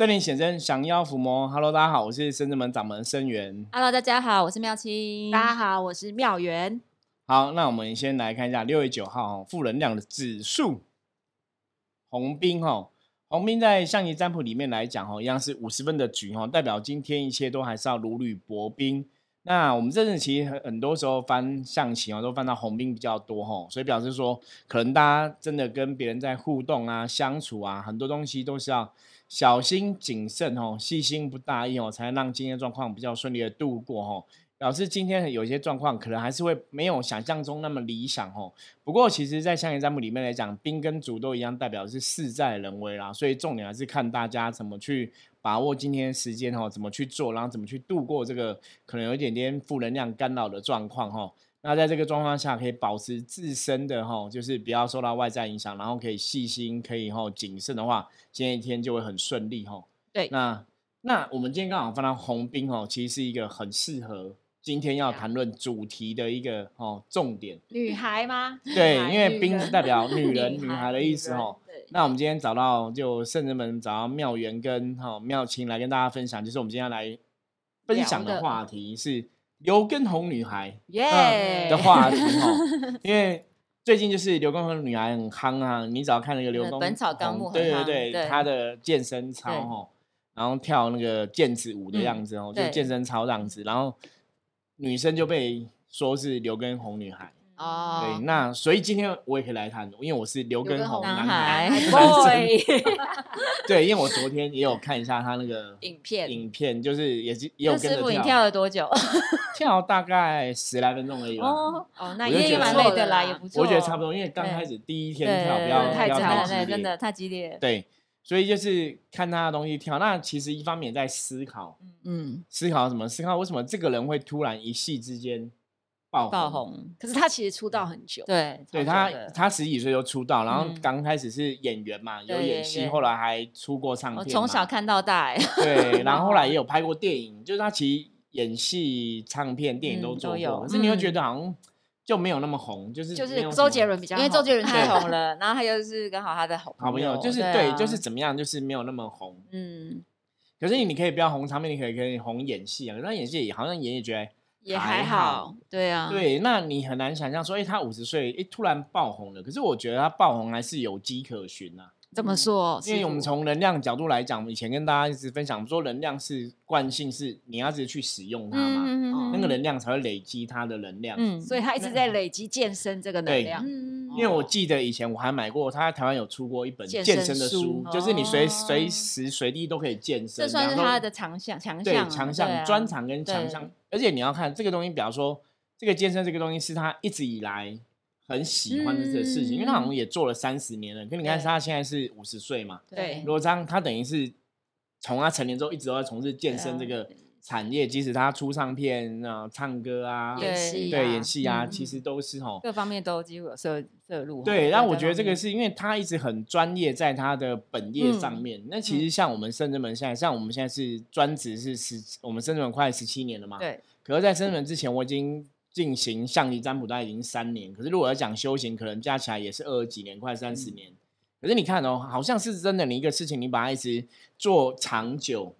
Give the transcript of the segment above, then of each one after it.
圣灵显真，降妖伏魔。Hello，大家好，我是深圳门掌门生元。Hello，大家好，我是妙清。大家好，我是妙元。好，那我们先来看一下六月九号哦，负能量的指数，红兵哈，红兵在象棋占卜里面来讲哈，一样是五十分的局哈，代表今天一切都还是要如履薄冰。那我们这阵其实很很多时候翻象棋哦，都翻到红兵比较多哈，所以表示说，可能大家真的跟别人在互动啊、相处啊，很多东西都是要小心谨慎哦，细心不大意哦，才能让今天状况比较顺利的度过哦。表示今天有些状况可能还是会没有想象中那么理想哦。不过其实，在象棋占卜里面来讲，兵跟卒都一样，代表是事在人为啦，所以重点还是看大家怎么去把握今天时间哦，怎么去做，然后怎么去度过这个可能有一点点负能量干扰的状况哈。那在这个状况下，可以保持自身的哈，就是不要受到外在影响，然后可以细心，可以哈谨慎的话，今天一天就会很顺利哈。对那那我们今天刚好翻到红兵哦，其实是一个很适合今天要谈论主题的一个哦重点。女孩吗？对，因为兵是代表女人、女女孩孩的意思哦。对，那我们今天找到就圣人们找到妙元跟哈、妙清来跟大家分享，就是我们今天要来分享的话题是刘畊宏女孩耶。的话题哈，因为最近就是刘畊宏女孩很夯啊，你只要看那个刘畊宏本草纲宏目对对对，对。她的健身操对哈，然后跳那个毽子舞的嗯样子哦，就健身操这样子，然后女生就被说是刘畊宏女孩。哦对，那所以今天我也可以来谈，因为我是刘畊宏刘畊宏男孩。孩男生 boy 对，因为我昨天也有看一下他那个 影片影片，就是也是也有那师傅，你跟着跳，跳了多久？跳大概十来分钟而已吧。哦，哦，那也蛮蛮累的啦，也不错。我觉得差不多，因为刚开始第一天跳对不要太不要太，激烈真的太激烈。对，所以就是看他的东西跳。那其实一方面也在思考，嗯，思考什么？思考为什么这个人会突然一夕之间爆爆红，可是他其实出道很久，对，对他他十几岁就出道，然后嗯。刚开始是演员嘛，有演戏，对。后来还出过唱片。我从小看到大，哎，对，然后后来也有 拍过电影，就是他其实演戏、唱片、电影都做过，嗯都有可是你会嗯。觉得好像就没有那么红，就是就是周杰伦比较因红，为周杰伦太对红。了，然后他又是刚好他的好好朋友，就是对就是怎么样，就是没有那么红。嗯，可是你可以不要红唱片，你可以可以红演戏啊，可是他演戏也好像演也觉得也还还好，对啊，对，那你很难想象说，哎，他五十岁，哎，突然爆红了。可是我觉得他爆红还是有迹可循呐、怎么说？因为我们从能量角度来讲，以前跟大家一直分享说，能量是惯性，是你要一直去使用它嘛，嗯哦那个能量才会累积它的能量。嗯，所以他一直在累积健身这个能对量。嗯，因为我记得以前我还买过，他在台湾有出过一本健健身的书，就是你随哦。随时随地都可以健身，这算是他的强项，强对项对，强项专长跟强对项，而且你要看这个东西，比方说这个健身这个东西是他一直以来很喜欢的这个事情，因为他好像也做了三十年了，可你看他现在是五十岁嘛，对。如果这样，他等于是从他成年之后一直都在从事健身这个产业，即使他出唱片啊、唱歌啊、对演戏对啊演戏啊，嗯其实都是吼。各方面都几乎有摄摄入。对，然但我觉得这个是因为他一直很专业在他的本业上嗯面。那其实像我们深圳门现在，像我们现在是专职是十，我们深圳门快十七年了嘛。。对，可是，在深圳门之前，我已经进行象棋占卜，大概已经三年。可是，如果要讲修行，可能加起来也是二十几年，快三十年。可是你看哦，好像是真的，你一个事情，你把它一直做长久。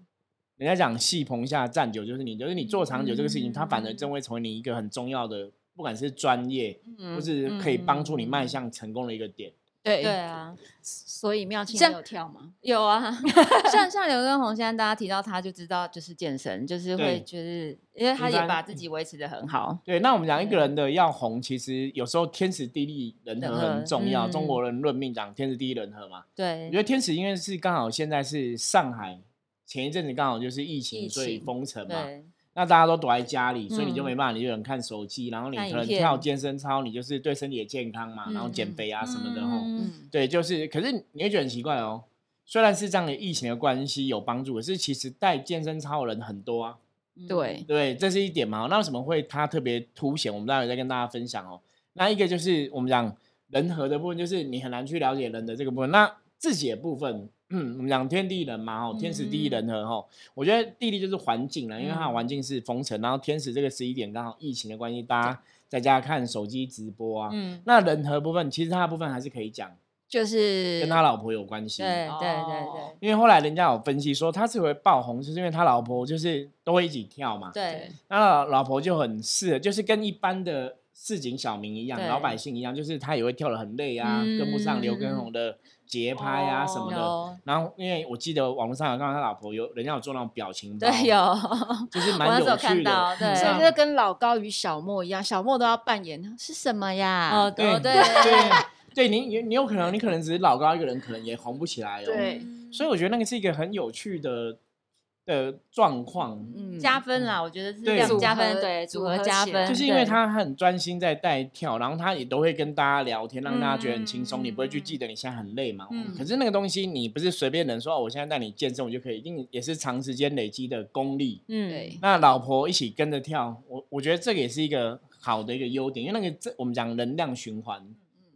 人家讲戏棚下站久，就是你，就是你做长久这个事情，它反而真会成为你一个很重要的，不管是专业，嗯或是可以帮助你迈嗯向成功的一个点。对对啊，所以妙清有跳吗？有啊，像像刘畊宏，现在大家提到他就知道就是健身，就是对会就是因为他也把自己维持的很好。对，那我们讲一个人的要红，其实有时候天时地利人和很重要。嗯中国人论命讲天时地利人和嘛，我对觉，得天时因为是刚好现在是上海前一阵子刚好就是疫情，疫所以封城嘛。那大家都躲在家里，所以你就嗯没办法，你就能看手机，然后你可能跳健身操，你就是对身体的健康嘛，然后减嗯肥啊什么的吼。嗯嗯，对，就是，可是你会觉得很奇怪哦。虽然是这样的疫情的关系有帮助，可是其实带健身操的人很多啊。嗯对，对，这是一点嘛。那为什么会它特别凸显？我们待会再跟大家分享哦。那一个就是我们讲人和的部分，就是你很难去了解人的这个部分。那自己的部分，嗯，我们讲天地人嘛，哦，天时地利人和哈。我觉得地利就是环境啦，因为它的环境是封城，然后天时这个十一点刚好疫情的关系，大家在家看手机直播啊。嗯，那人和部分，其实它的部分还是可以讲。就是跟他老婆有关系。对对对哦对因为后来人家有分析说，他是会爆红，就是因为他老婆就是都会一起跳嘛。对，那老老婆就很适合，就是跟一般的市井小民一样，老百姓一样，就是他也会跳的很累啊，跟不上刘畊宏的节拍啊什么的。有然后，因为我记得网络上有看到他老婆有人家有做那种表情包，对有，就是我那时候蛮有趣看到，的。对，所以是啊这跟老高与小莫一样，小莫都要扮演是什么呀？哦对哦对对对，你你你有可能，你可能只是老高一个人，可能也红不起来哦。对所以我觉得那个是一个很有趣的的状况。嗯加分啦，我觉得是加分，合对，组合加分，就是因为他很专心在带跳，然后他也都会跟大家聊天，让大家觉得很轻松，嗯你不会去记得你现在很累嘛。嗯可是那个东西你不是随便能说，哦我现在带你健身，我就可以，一定也是长时间累积的功力。嗯对那老婆一起跟着跳，我我觉得这个也是一个好的一个优点，因为那个这我们讲能量循环，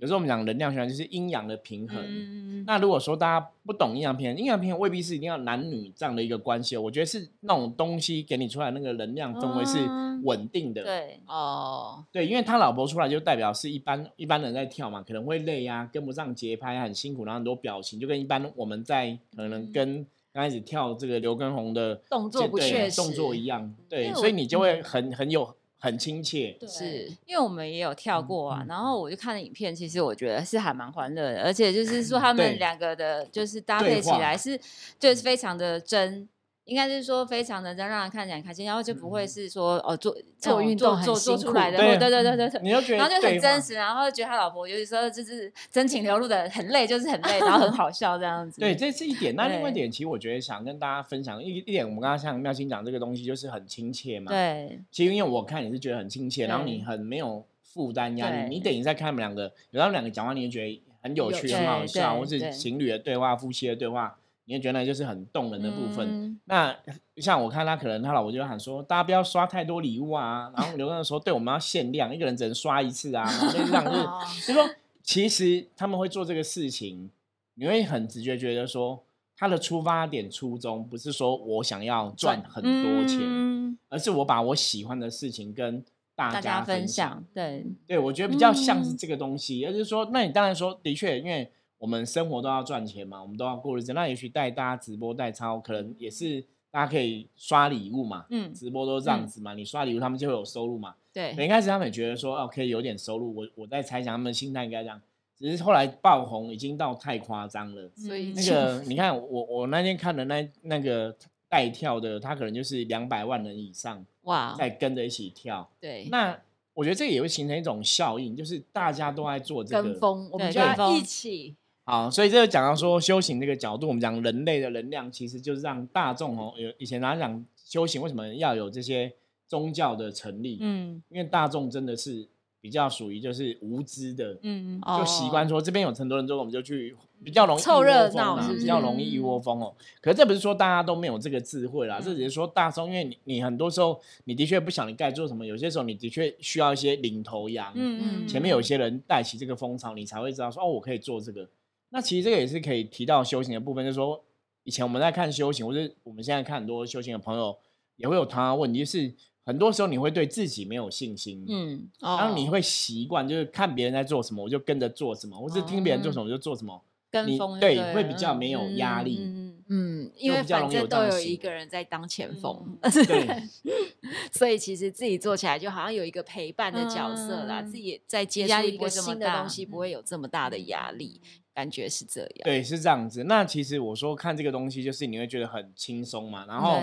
有时候我们讲能量循环就是阴阳的平衡。嗯那如果说大家不懂阴阳平衡，阴阳平衡未必是一定要男女这样的一个关系哦，我觉得是那种东西给你出来那个能量氛围是嗯稳定的。对，哦，对，因为他老婆出来就代表是一般一般人在跳嘛，可能会累啊，跟不上节拍，很辛苦，然后很多表情，就跟一般我们在可嗯能跟刚开始跳这个刘畊宏的动作不对确动作一样，对，所以你就会很很有很亲切。是因为我们也有跳嗯过啊，嗯然后我就看了影片，其实我觉得是还蛮欢乐的，而且就是说他对们两个的，就是搭配起话来是就是非常的真。应该是说非常的让人看起来很开心，然后就不会是说哦做做运动做做出来的，对对对对对对，你就觉得然后就很真实，然后觉得他老婆有的时候就是真情流露的很累，就是很累，然后很好笑这样子。对，这是一点。那另外一对点，其实我觉得想跟大家分享一一点，我们刚刚像妙心讲这个东西，就是很亲切嘛。。对其实因为我看你是觉得很亲切，然后你很没有负担压力，你等于在看他们两个，有他们两个讲话，你就觉得很有趣、有很好笑，或是情侣的对话、夫妻的对话，你也觉得那就是很动人的部分。嗯。那像我看他可能他老婆就喊说，大家不要刷太多礼物啊，然后刘畊宏说，对，我们要限量，一个人只能刷一次啊，然后类似这样就是说其实他们会做这个事情，你会很直觉觉得说，他的出发点初衷不是说我想要赚很多钱，嗯而是我把我喜欢的事情跟大大家分分享。享，对。对，我觉得比较像是嗯。这个东西，而是说，那你当然说，的确，因为我们生活都要赚钱嘛，我们都要过日子，那也许带大家直播带超，可能也是大家可以刷礼物嘛，嗯直播都这样子嘛，你刷礼物他们就会有收入嘛。对一开始他们也觉得说，哦，可以有点收入，我我在猜想他们的心态应该这样，只是后来爆红已经到太夸张了。所以那个你看，我我那天看的那那个带跳的，他可能就是两百万人以上哇，在跟着一起跳。对那我觉得这个也会形成一种效应，就是大家都在做这个。跟风，我们就要一起好，所以这个讲到说修行这个角度，我们讲人类的能量，其实就是让大众哦，有以前大家讲修行为什么要有这些宗教的成立？嗯因为大众真的是比较属于就是无知的，嗯哦就习惯说这边有很多人之后，我们就去比较容易凑热闹比较容易一窝蜂哦。可是这不是说大家都没有这个智慧啦，嗯这只是说大众，因为你你很多时候你的确不晓得你该做什么，有些时候你的确需要一些领头羊，嗯嗯，前面有些人带起这个风潮，你才会知道说哦，我可以做这个。那其实这个也是可以提到修行的部分，就是说以前我们在看修行，或者我们现在看很多修行的朋友也会有同样的问题，就是很多时候你会对自己没有信心，嗯哦。然后你会习惯就是看别人在做什么，我就跟着做什么，或是听别人做什么我就做什么，你跟风就对会比较没有嗯压力嗯嗯嗯，因为比较容易有反正都有一个人在当前锋，对。所以其实自己做起来就好像有一个陪伴的角色啦，嗯自己在接触一个新的东西，不会有这么大的压力，感觉是这样。对是这样子。那其实我说看这个东西，就是你会觉得很轻松嘛，然后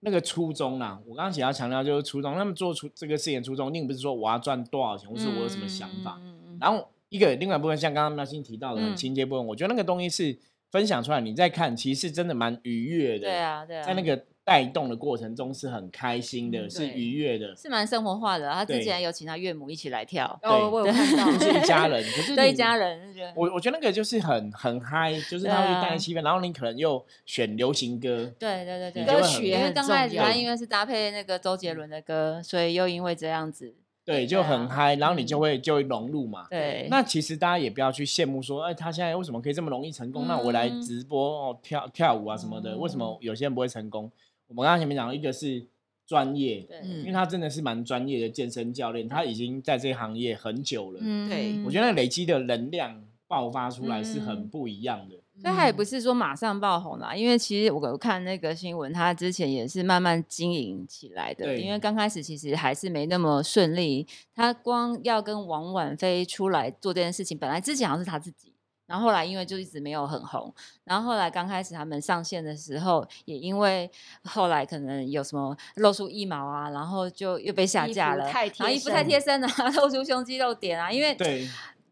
那个初衷啦，我刚刚想要强调就是初衷，他们做出这个事情初衷，并不是说我要赚多少钱，或是我有什么想法。然后一个另外一部分，像刚刚妙心提到的情节部分，我觉得那个东西是分享出来，你再看，其实真的蛮愉悦的。对，啊对啊，在那个带动的过程中是很开心的，嗯是愉悦的，是蛮生活化的。他之前有请他岳母一起来跳，哦，我有看到，就是一家人。可是对一家人，我我觉得那个就是很很嗨，就是他会带来气氛，然后你可能又选流行歌，对对对对，因为刚开始他因为是搭配那个周杰伦的歌，所以又因为这样子，对，就很嗨，然后你就会就会融入嘛。对，那其实大家也不要去羡慕说，哎，他现在为什么可以这么容易成功？那我来嗯直播哦，跳跳舞啊什么的，为什么有些人不会成功？我们刚刚前面讲到，一个是专业，因为他真的是蛮专业的健身教练，他已经在这个行业很久了。嗯对我觉得那累积的能量爆发出来是很嗯不一样的。所以他也不嗯是说马上爆红啦，因为其实我有看那个新闻，他之前也是慢慢经营起来的。对因为刚开始其实还是没那么顺利，他光要跟王婉菲出来做这件事情，本来之前好像是他自己，然后后来因为就一直没有很红，然后后来刚开始他们上线的时候，也因为后来可能有什么露出腋毛啊，然后就又被下架了，衣服太身贴身了，露出胸肌露点啊，因为对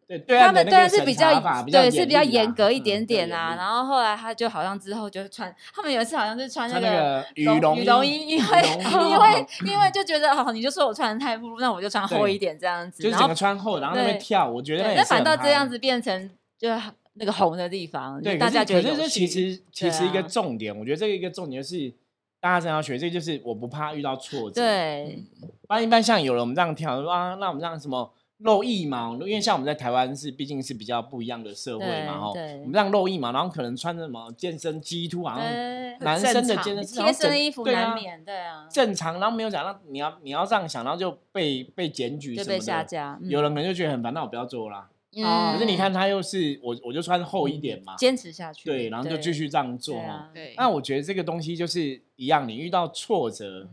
对对，他们对啊是比比较对是比较严格一嗯点点啊，然后后来他就好像之后就穿，他们有一次好像是穿那个羽绒绒羽绒衣，因为因为因为就觉得哦，你就说我穿的太暴露，那我就穿厚一点这样子，就是整个穿厚，然后那边跳，我觉得那反倒这样子变成就那个红的地方，对，大家觉得有可是这其实其实一个重点，我觉得这个一个重点就是大家真的要学，这就是我不怕遇到挫折。，对。不然一般像有人我们这样跳说啊，那我们这样什么露腋毛，因为像我们在台湾是毕竟是比较不一样的社会嘛，哈，对我们这样露腋毛，然后可能穿着什么健身肌兔，好像对，男生的健身衣贴身的衣服难免对啊，正常，然后没有讲到你要你要这样想，然后就被被检举就被什么的。下架，嗯有人可能就觉得很烦，那我不要做啦。嗯可是你看他又是我我就穿厚一点嘛，坚持下去，对，然后就继续这样做哈。对那我觉得这个东西就是一样，你遇到挫折，嗯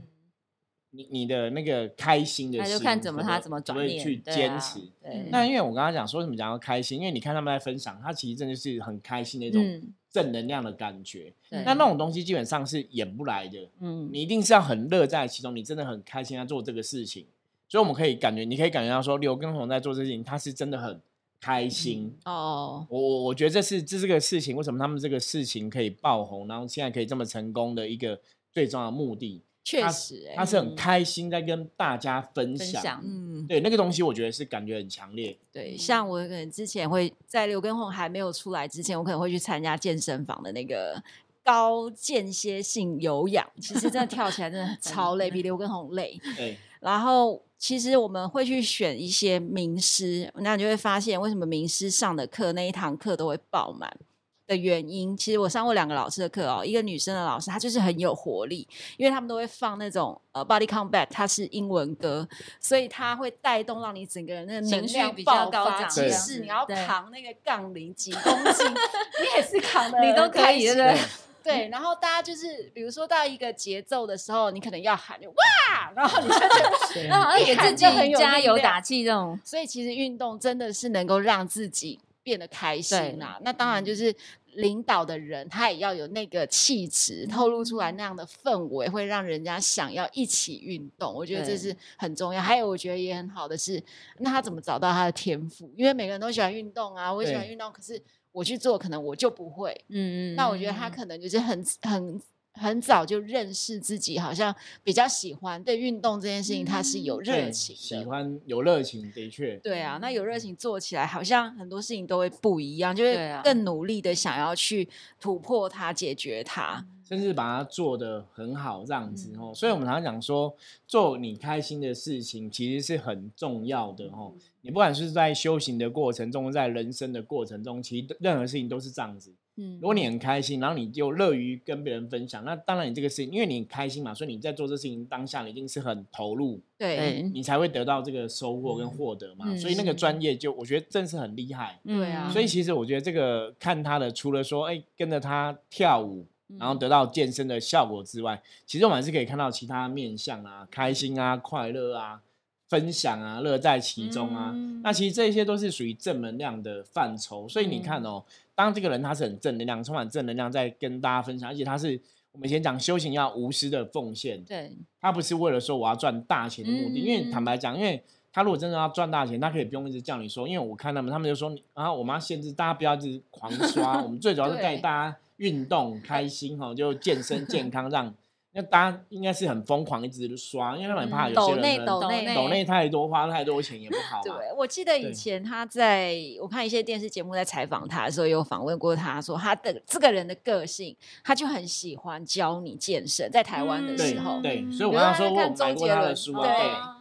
你你的那个开心的心，那就看怎么他怎么转念去对啊坚持。对，那因为我刚刚讲说什么讲要开心，因为你看他们在分享，他其实真的是很开心那种嗯正能量的感觉。对那那种东西基本上是演不来的，嗯你一定是要很乐在其中，你真的很开心在做这个事情。所以我们可以感觉，你可以感觉到说，刘畊宏在做这事情，他是真的很开心。哦，我我我觉得这是这是个事情，为什么他们这个事情可以爆红，然后现在可以这么成功的一个最重要的目的，他确实，哎，他是很嗯开心在跟大家分享，分享嗯，对那个东西，我觉得是感觉很强烈。对，像我可能之前会在刘畊宏还没有出来之前，我可能会去参加健身房的那个高间歇性有氧，其实真的跳起来真的 超累，比刘畊宏累。对，然后其实我们会去选一些名师，那你就会发现为什么名师上的课那一堂课都会爆满。的原因，其实我上过两个老师的课哦，一个女生的老师，她就是很有活力，因为他们都会放那种呃 body combat，它是英文歌，所以它会带动让你整个人那个能情绪量比较爆发。高涨即这样子使你要扛那个杠铃几公斤，你也是扛的，你都可以对不对？对，然后大家就是，比如说到一个节奏的时候，你可能要喊就哇，然后你就觉得对那好像给自己加油打气这种，所以其实运动真的是能够让自己变得开心啦。那当然就是领导的人，他也要有那个气质，透露出来那样的氛围，会让人家想要一起运动。我觉得这是很重要。还有我觉得也很好的是，那他怎么找到他的天赋？因为每个人都喜欢运动啊，我也喜欢运动，可是我去做，可能我就不会。嗯嗯，那我觉得他可能就是很很很早就认识自己，好像比较喜欢对运动这件事情，他是有热对情喜。欢有热情，的确，对啊，那有热情做起来，好像很多事情都会不一样，就会更努力的想要去突破它、解决它。甚至把它做得很好，这样嗯子哦。所以我们常常讲说，做你开心的事情其实是很重要的哦。嗯你不管是在修行的过程中，在人生的过程中，其实任何事情都是这样子。嗯。如果你很开心，然后你就乐于跟别人分享，那当然你这个事情，因为你很开心嘛，所以你在做这事情当下，你一定是很投入，对，你才会得到这个收获跟获得嘛。嗯。所以那。个专业就我觉得真是很厉害。对啊。所以其实我觉得这个看他的，除了说哎跟着他跳舞，嗯然后得到健身的效果之外，其实我们还是可以看到其他面相啊，开心啊、快乐啊、分享啊、乐在其中啊。嗯那其实这些都是属于正能量的范畴。所以你看嗯哦，当这个人他是很正能量、充满正能量，在跟大家分享，而且他是我们以前讲修行要无私的奉献，对，他不是为了说我要赚大钱的目的，因为嗯坦白讲，因为他如果真的要赚大钱，他可以不用一直叫你说，因为我看他们，他们就说你，然后我们要限制大家不要一直狂刷，我们最主要是带大家运动开心哈，就健身健康，让那大家应该是很疯狂一直刷，因为他们很怕有些抖人可能内抖内内抖内太多花太多钱也不好嘛。对，我记得以前他在我看一些电视节目在采访他的时候，有访问过他说，他的这个人的个性，他就很喜欢教你健身，在台湾的时候，对，嗯所以我比如说刚刚说我有看周买过杰伦他的书啊，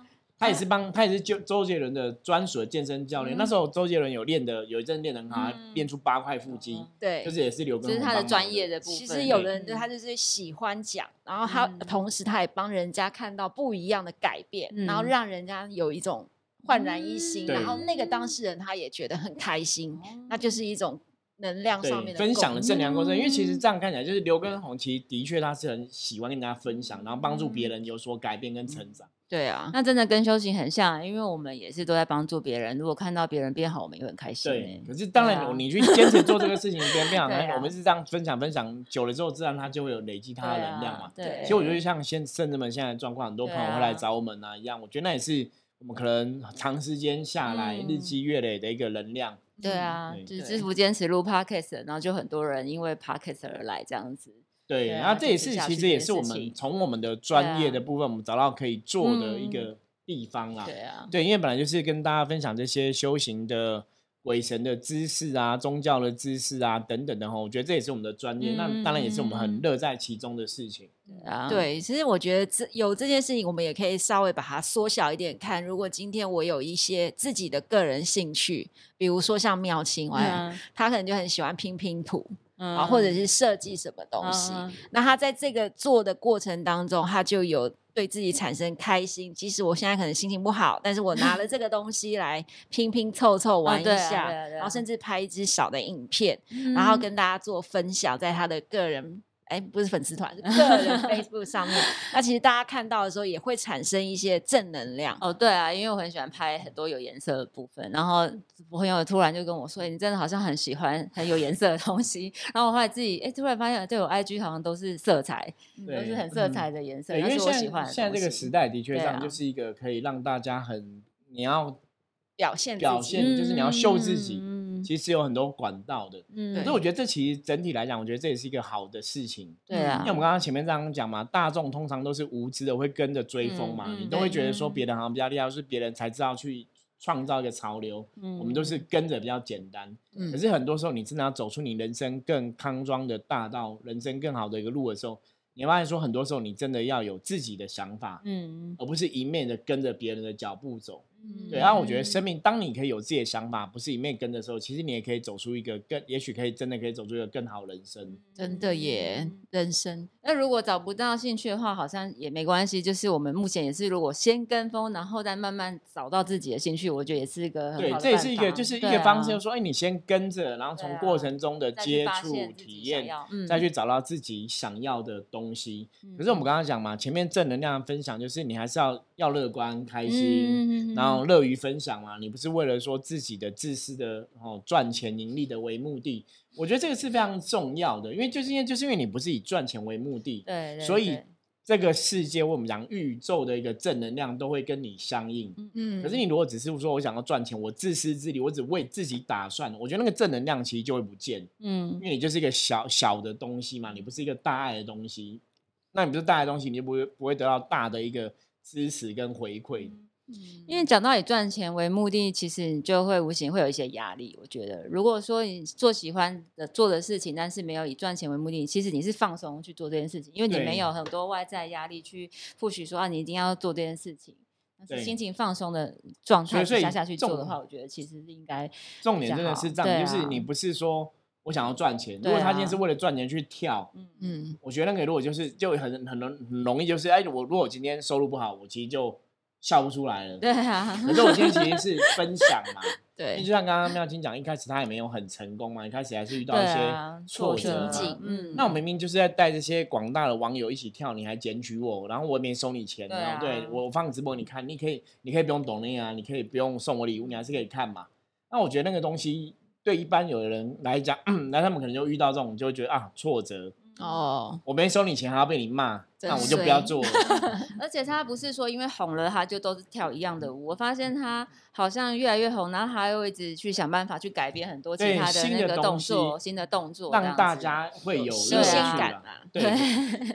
他也是帮，他也是就周杰伦的专属的健身教练。那时候周杰伦有练的，有一阵练得很好，他嗯。练出八块腹肌，对，就是也是刘畊宏这是他的专业的部分。其实有的人就他就是喜欢讲，然后他嗯。同时他也帮人家看到不一样的改变，然后嗯。让人家有一种焕然一新，对然后那个当事人他也觉得很开心，那就是一种能量上面，的分享的正能量过程，因为其实嗯这样看起来，就是刘畊宏其实的确他是很喜欢跟大家分享，然后帮助别嗯人有所改变跟成长。对啊，那真的跟修行很像，因为我们也是都在帮助别人。如果看到别人变好，我们也很开心对欸。，可是当然，啊你去坚持做这个事情，别人变好，我们是这样分享分享久了之后，自然他就会有累积他的能量嘛啊。对，其实我觉得像现甚至们现在的状况，很多朋友会来找我们啊一样，我觉得那也是我们可能长时间下来、嗯日积月累的一个能量。对啊，对就是对制服坚持录 podcast，然后就很多人因为 podcast 而来这样子。对，然后这也是其实也是我们情从我们的专业的部分，我们找到可以做的一嗯个地方啦。对啊，对，因为本来就是跟大家分享这些修行的鬼神的知识啊、宗教的知识啊等等的哈，我觉得这也是我们的专业，那当然也是我们很嗯乐在其中的事情。对啊，对，其实我觉得这有这件事情，我们也可以稍微把它缩小一点看。如果今天我有一些自己的个人兴趣，比如说像妙清，我嗯，他可能就很喜欢拼拼图嗯啊，或者是设计什么东西。嗯那他在这个做的过程当中，他就有对自己产生开心。即使我现在可能心情不好，但是我拿了这个东西来拼拼凑凑玩一下，然后甚至拍一支小的影片，嗯然后跟大家做分享，在他的个人。哎，不是粉丝团，是个人 Facebook 上面。那其实大家看到的时候，也会产生一些正能量。哦，对啊，因为我很喜欢拍很多有颜色的部分，然后我朋友突然就跟我说：“欸你真的好像很喜欢很有颜色的东西。”然后我后来自己哎，突然发现对我 IG 好像都是色彩，都是很色嗯彩的颜色，对，因为我喜欢在现在这个时代的确上就是一个可以让大家很你要表现表己现就是你要秀自己嗯其实有很多管道的。嗯可是我觉得这其实整体来讲，我觉得这也是一个好的事情。对啊因为我们刚刚前面这样讲嘛，大众通常都是无知的，会跟着追风嘛，嗯嗯你都会对觉得说别人好像比较厉害，是别人才知道去创造一个潮流，我们都是跟着比较简单。嗯可是很多时候，你真的要走出你人生更康庄的大道，人生更好的一个路的时候，你会发现说，很多时候你真的要有自己的想法，嗯而不是一面的跟着别人的脚步走。嗯对，然后我觉得生命，当你可以有自己的想法，不是一面跟的时候，其实你也可以走出一个更，也许可以真的可以走出一个更好人生。真的耶嗯，人生那如果找不到兴趣的话，好像也没关系。就是我们目前也是，如果先跟风，然后再慢慢找到自己的兴趣，我觉得也是一个很对好，的这也是一个，就是一个方式，啊就是说，哎，你先跟着，然后从过程中的接触、体验，嗯再去找到自己想要的东西。嗯可是我们刚刚讲嘛，前面正能量的分享，就是你还是要要乐观、开嗯心，然后乐于分享嘛。你不是为了说自己的自私的哦赚钱盈利的为目的，我觉得这个是非常重要的，因为就是因为就是因为你不是以赚钱为目的，对，对所以对这个世界我们讲宇宙的一个正能量都会跟你相应。嗯可是你如果只是说我想要赚钱，我自私自利，我只为自己打算，我觉得那个正能量其实就会不见，嗯因为你就是一个小小的东西嘛，你不是一个大爱的东西，那你不是大爱的东西，你就不会不会得到大的一个支持跟回馈。因为讲到以赚钱为目的，其实你就会无形会有一些压力。我觉得，如果说你做喜欢的做的事情，但是没有以赚钱为目的，其实你是放松去做这件事情，因为你对。没有很多外在压力去不许说啊，你一定要做这件事情。对心情放松的状态下下去做的重话，我觉得其实是应该重点真的是这样，啊就是你不是说我想要赚钱，如果他今天啊。是为了赚钱去跳，嗯。我觉得那个如果就是就很很容很容易就是，哎，我如果我今天收入不好，我其实就笑不出来了。对啊，可是我今天其实是分享嘛，对就像刚刚妙清讲，一开始他也没有很成功嘛，一开始还是遇到一些啊挫折嗯，那我明明就是在带这些广大的网友一起跳，你还检举我，然后我也没收你钱，对然后对啊我放直播你看，你可以你可以不用懂那啊，你可以不用送我礼物，你还是可以看嘛。那我觉得那个东西对一般有的人来讲，那他们可能就遇到这种，就会觉得啊挫折，哦，我没收你钱还要被你骂，那我就不要做了。而且他不是说因为红了他就都是跳一样的舞，我发现他好像越来越红，然后他又一直去想办法去改变很多其他的新的那个动作、新的动作，这让大家会有新鲜感啦啊，对，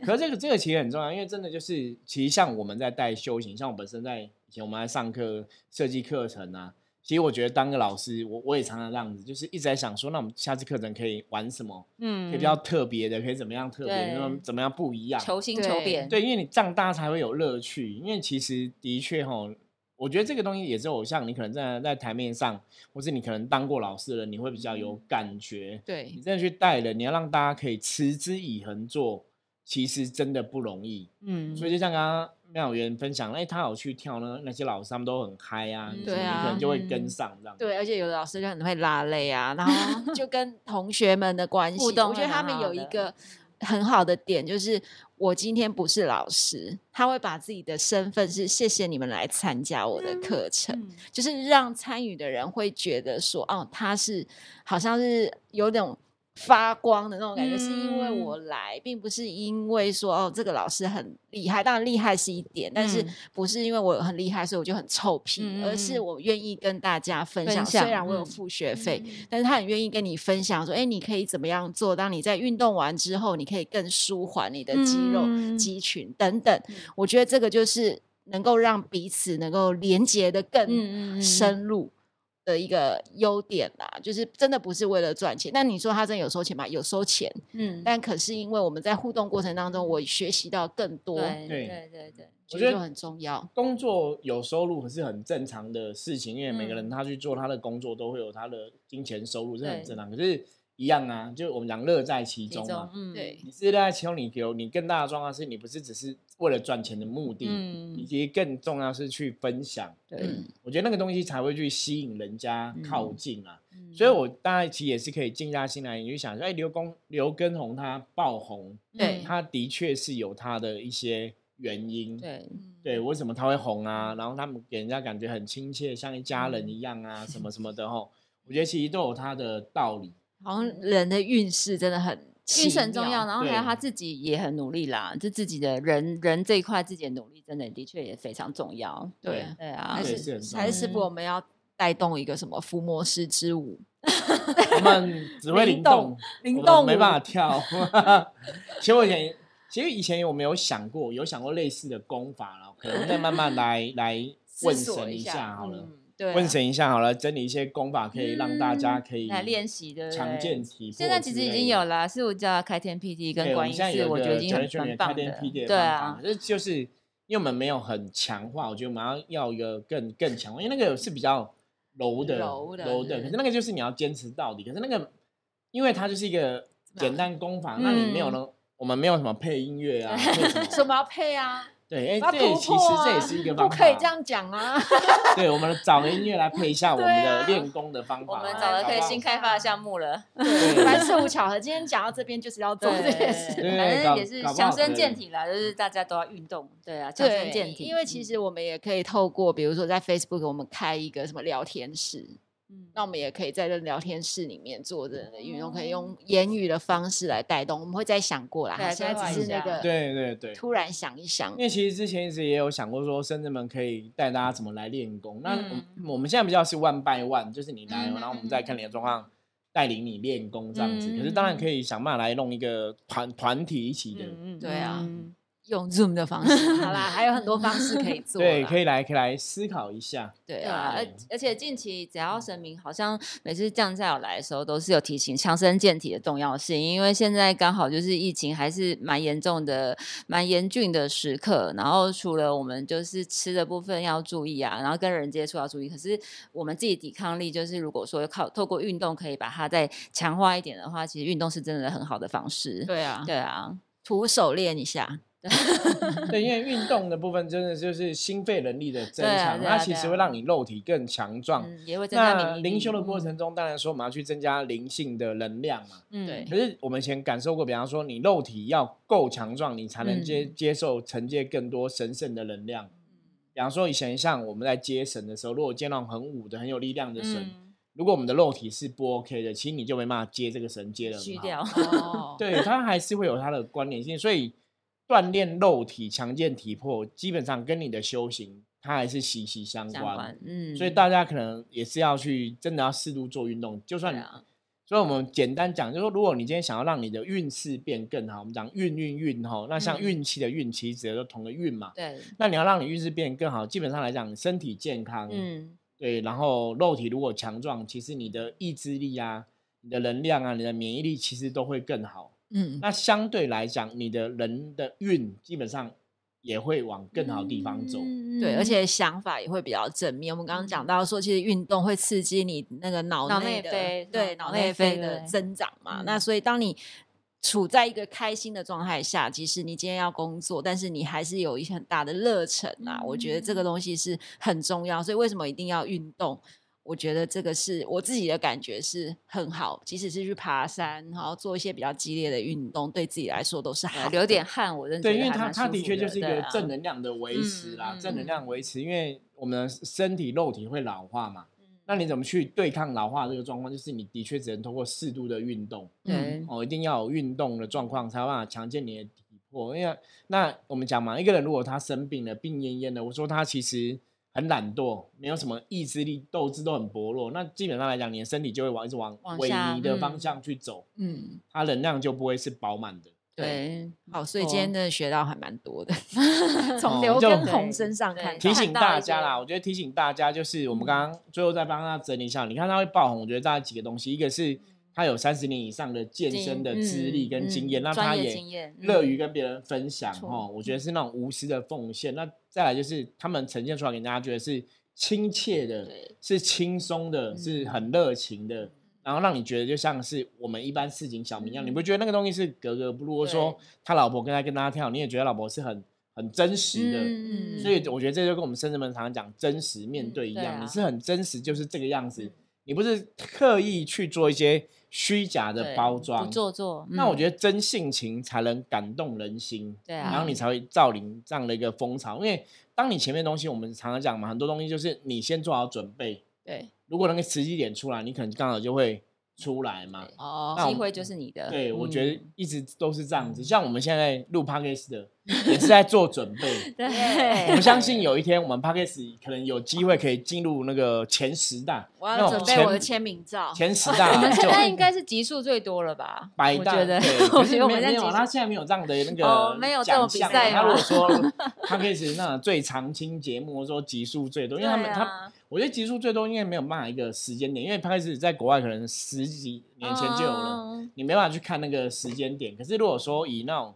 可是这个这个其实很重要，因为真的就是，其实像我们在带修行，像我本身在以前我们在上课设计课程啊，其实我觉得当个老师，我我也常常这样子，就是一直在想说，那我们下次课程可以玩什么，嗯可以比较特别的，可以怎么样特别，对那么怎么样不一样？求新求对变，对，因为你这样大家才会有乐趣。因为其实的确哈，我觉得这个东西也是偶像，你可能在在台面上，或是你可能当过老师的人，你会比较有感觉。对你真的去带人，你要让大家可以持之以恒做，其实真的不容易。嗯，所以就像刚刚妙媛分享，哎，他有去跳呢，那些老师他们都很嗨啊，你可能就会嗯跟上这样。对，而且有的老师就很会拉累啊，然 后就跟同学们的关系，我觉得他们有一个很好的点，就是我今天不是老师，他会把自己的身份是谢谢你们来参加我的课程，嗯就是让参与的人会觉得说，哦，他是好像是有种。发光的那种感觉，是因为嗯我来，并不是因为说哦，这个老师很厉害。当然厉害是一点，但是嗯不是因为我很厉害，所以我就很臭屁，而是嗯我愿意跟大家分享。分享虽然我有嗯付学费，嗯但是他很愿意跟你分享说，哎，你可以怎么样做？当你在运动完之后，你可以更舒缓你的肌肉、嗯肌群等等。嗯我觉得这个就是能够让彼此能够连接的更深入。的一个优点啦，就是真的不是为了赚钱。那你说他真的有收钱吗？有收钱，嗯，但可是因为我们在互动过程当中，我学习到更多，对对对对对，我觉得很重要。工作有收入可是很正常的事情，因为每个人嗯他去做他的工作都会有他的金钱收入，是很正常。可是，一样啊，就是我们讲乐在其其中嘛。嗯对你是乐在其中，你有你更大的状况是你不是只是为了赚钱的目的，你嗯其实更重要是去分享。对，嗯我觉得那个东西才会去吸引人家靠近啊。嗯所以，我当然其实也是可以静下心来，你就想说，哎，刘公刘畊宏他爆红，对他的确是有他的一些原因。对对，为什么他会红啊？然后他们给人家感觉很亲切，像一家人一样啊，什么什么的吼。我觉得其实都有他的道理。好像人的运势真的很运势很重要，然后还有他自己也很努力啦，就自己的人人这一块自己的努力，真的的确也非常重要。对对啊还，是是还是师傅，我们要带动一个什么伏魔师之舞，我们只会灵灵动灵动没办法跳。其实我以前，其实以前有没有想过，有想过类似的功法了，可能再慢慢来来问神一一下下好了。嗯对啊，问神一下好了，整理一些功法，可以让大家可以嗯来练习的强健体魄之类的。现在其实已经有了，是我叫开天辟地对我跟观音寺，们现在有我觉得已经很开天辟地。的对啊，这就是因为我们没有很强化，我觉得我们要要一个更更强化，因为那个是比较柔的柔的柔的，可是那个就是你要坚持到底，可是那个因为它就是一个简单功法，那你没有嗯呢，我们没有什么配音乐啊，配什么什么要配啊？对，哎，要这其实这也是一个 方法，不可以这。样讲啊！对，我们找个音乐来配一下我们的练功的方法，我们找了可以新开发的项目了。对凡事无巧合，今天讲到这边就是要做这件事。对反正也是强身健体啦，就是大家都要运动，对啊，强身健体。因为其实我们也可以透过，比如说在 Facebook 我们开一个什么聊天室，嗯，那我们也可以在这聊天室里面做这个运动，可以用言语的方式来带动。我们会再想过啦，对现在只是那个对对对。突然想一想因，为其实之前一直也有想过说，深圳们可以带大家怎么来练功。那嗯我我们现在比较是 one by one，就是你来，嗯然后我们再看你的状况，带领你练功这样子。嗯可是当然可以想办法来弄一个团团体一起的，嗯对啊嗯用 Zoom 的方式，好啦，还有很多方式可以做。对，可以来可以来思考一下。对对啊，啊，而而且近期只要神明好像每次降下有来的时候，都是有提醒强身健体的重要性，因为现在刚好就是疫情还是蛮严重的、蛮严峻的时刻。然后除了我们就是吃的部分要注意啊，然后跟人接触要注意，可是我们自己抵抗力就是如果说靠透过运动可以把它再强化一点的话，其实运动是真的很好的方式。对啊，对啊，徒手练一下，对，因为运动的部分真的就是心肺能力的增强，它其实会让你肉体更强壮。嗯，也会增加灵修的过嗯程中，当然说我们要去增加灵性的能量嘛。嗯对可是我们以前感受过，比方说你肉体要够强壮，你才能接、嗯接受承接更多神圣的能量。比方说以前像我们在接神的时候，如果接那种很武的、很有力量的神，嗯如果我们的肉体是不 OK 的，其实你就没办法接这个神接了虚掉。哦，对，它还是会有它的关联性，所以锻炼肉体、强健体魄，基本上跟你的修行它还是息息相关。相关，嗯，所以大家可能也是要去真的要适度做运动，就算你对啊所以我们简单讲，就是说，如果你今天想要让你的运势变更好，我们讲运运运哈，那像嗯运气的运，其实指的都同个运嘛。对，那你要让你运势变更好，基本上来讲，身体健康，嗯。对，然后肉体如果强壮，其实你的意志力啊、你的能量啊、你的免疫力其实都会更好。嗯，那相对来讲，你的人的运基本上也会往更好的地方走。对，而嗯且想法也会比较正面。我们刚刚讲到说，其实运动会刺激你那个脑脑内啡对脑内啡的增长嘛。嗯那所以当你处在一个开心的状态下，即使你今天要工作，但是你还是有一些很大的热忱啊。我觉得这个东西是很重要，所以为什么一定要运动？我觉得这个是我自己的感觉是很好，即使是去爬山，然后做一些比较激烈的运动，对自己来说都是好的。流点汗，我认对，因为它它的确就是一个正能量的维持啦，嗯嗯正能嗯量维持，因为我们的身体肉体会老化嘛，嗯那你怎么去对抗老化这个状况？就是你的确只能通过适度的运动，对哦，一定要有运动的状况才有办法强健你的体魄。因为那我们讲嘛，一个人如果他生病了，病恹恹的，我说他其实很懒惰，没有什么意志力、斗志都很薄弱，那基本上来讲，你的身体就会往一直往萎靡的方嗯向去走，嗯，它能量就不会是饱满的。对，好，所以今天真的学到还蛮多的，哦从刘就根红身上对看提醒大家啦，我觉得提醒大家就是我们嗯。刚刚最后再帮他整理一下，你看他会爆红，我觉得大概几个东西，一个是他有三十年以上的健身的资历跟经验，那他也乐嗯于跟别人分享错哦，我觉得是那种无私的奉献。那再来就是他们呈现出来给大家觉得是亲切的，是轻松的，是很热情的。然后让你觉得就像是我们一般市井小民一样，你不觉得那个东西是格格不入？或者说他老婆跟他跟他跳，你也觉得老婆是很很真实的。嗯所以我觉得这就跟我们深圳们常常讲真实面对一样，你是很真实，就是这个样子，嗯你不是刻意去做一些虚假的包装不。做作。那我觉得得真性情才能感动人心，对啊然后你才会造林这样的一个风潮。因为当你前面东西，我们常常讲嘛，很多东西就是你先做好准备，对如果那个时机点出来，你可能刚好就会出来嘛。哦机会就是你的。对，我觉得嗯一直都是这样子。像我们现在录 podcast 的，也是在做准备。对，我们相信有一天，我们 podcast 可能有机会可以进入那个前十大。我要准备我的前签名照。前十我大们 现就在应该是集数最多了吧？百大，我觉得对，，我可是觉得我们没有他现在没有这样的那个哦没有这种比赛他如果说他可以是那种最常青节目，说集数最多，因为他们他我觉得集数最多应该没有办法一个时间点，因为他开始在国外可能十几年前就有了，嗯你没办法去看那个时间点。可是如果说以那种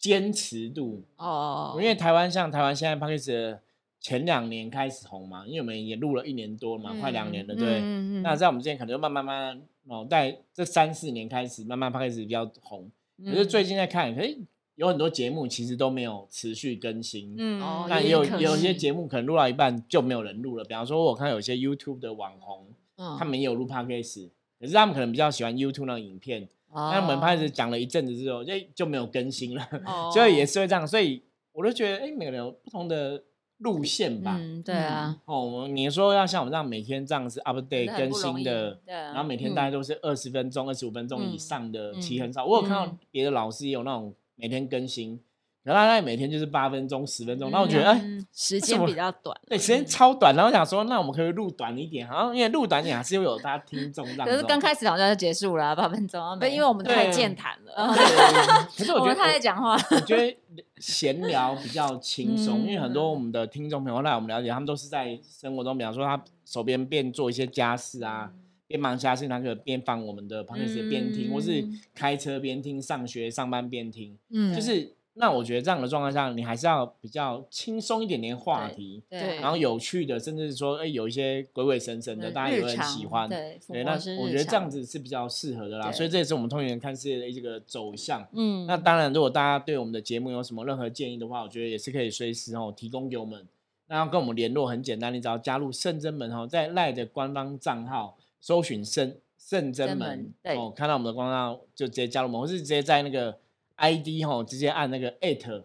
坚持度，哦，因为台湾像台湾现在 p a c k a g e 前两年开始红嘛，因为我们也录了一年多了嘛，快两年了，对。嗯那在我们之前可能就慢慢慢慢哦，在这三四年开始慢慢 p a c k a g e 比较红，可是最近在看，可是有很多节目其实都没有持续更新。那也有也有一些惜节目可能录到一半就没有人录了，比方说我看有些 YouTube 的网红，嗯他们也有录 Podcast，可是他们可能比较喜欢 YouTube 那种影片，那我们哦 Podcast 讲了一阵子之后，就就没有更新了，哦 所以也是会这样，所以我就觉得，哎，每个人有不同的路线吧。嗯，对啊，哦，你说要像我们这样每天这样子 update 更新的，对啊然后每天嗯大概都是二十分钟、二十五分钟以嗯上的，嗯其实很少。我有看到嗯别的老师也有那种每天更新，然后他大概每天就是八分钟、十分钟，那我觉得哎。嗯时间比较短。对，时间超短，然后我想说，那我们可以录短一点，好像因为录短一点还是会有大家听众。可是刚开始好像就结束了啊，八分钟啊，不，因为我们太健谈了。对，可是我我们觉得太爱讲话，我觉得闲聊比较轻松，因为很多嗯我们的听众朋友来我们了解，他们都是在生活中，比方说他手边边做一些家事啊，边忙家事，他可以边放我们的 c a s 边听，或是嗯开车边听，上学上班边听，嗯就是那我觉得这样的状况下，你还是要比较轻松一点点话题，对然后有趣的，甚至是说，哎，有一些鬼鬼神神的，大家也会很喜欢。对，对，那我觉得这样，子是比较适合的啦，所以这也是我们通灵人看世界的这个走向。嗯那当然，如果大家对我们的节目有什么任何建议的话，我觉得也是可以随时哦提供给我们。那要跟我们联络很简单，你只要加入圣真门哦，在赖的官方账号搜寻圣圣真门真门对哦，看到我们的官方账号就直接加入我们，或是直接在那个 ID 哦，直接按那个 at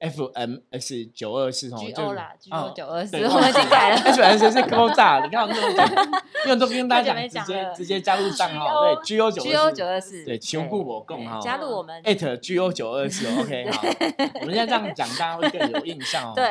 FMS 九二四哦 G 就 O 啦，G 啊 O 九二四，对 我们已经改了。FMS 是 Go 炸，你看我这么讲，因为都跟大家讲，直接直接加入账号，对 G O 九 G O 九二四，对，求顾我共对哈，加入我们 at G O 九二四，OK 好，我们现在这样讲，大家会更有印象哦。对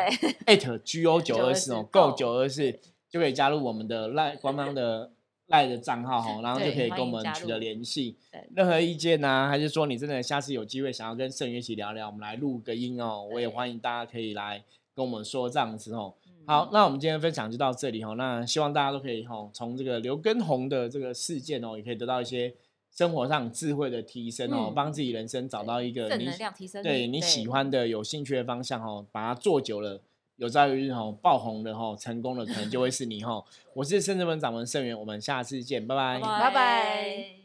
，，at G O 九二四哦 924，Go 九二四就可以加入我们的赖官方的赖的账号哈，然后就可以跟我们取得联系对。任何意见呢、还是说你真的下次有机会想要跟盛元一起聊聊，我们来录个音哦，我也欢迎大家可以来跟我们说这样子哦。嗯好，那我们今天分享就到这里哈。那希望大家都可以哈，从这个刘根红的这个事件哦，也可以得到一些生活上智慧的提升哦，嗯帮自己人生找到一个正你能量提升，对你喜欢的、有兴趣的方向哦，把它做久了，有朝一日吼爆红的吼，成功的，可能就会是你吼。我是深圳文掌门盛元，我们下次见，拜拜。拜拜。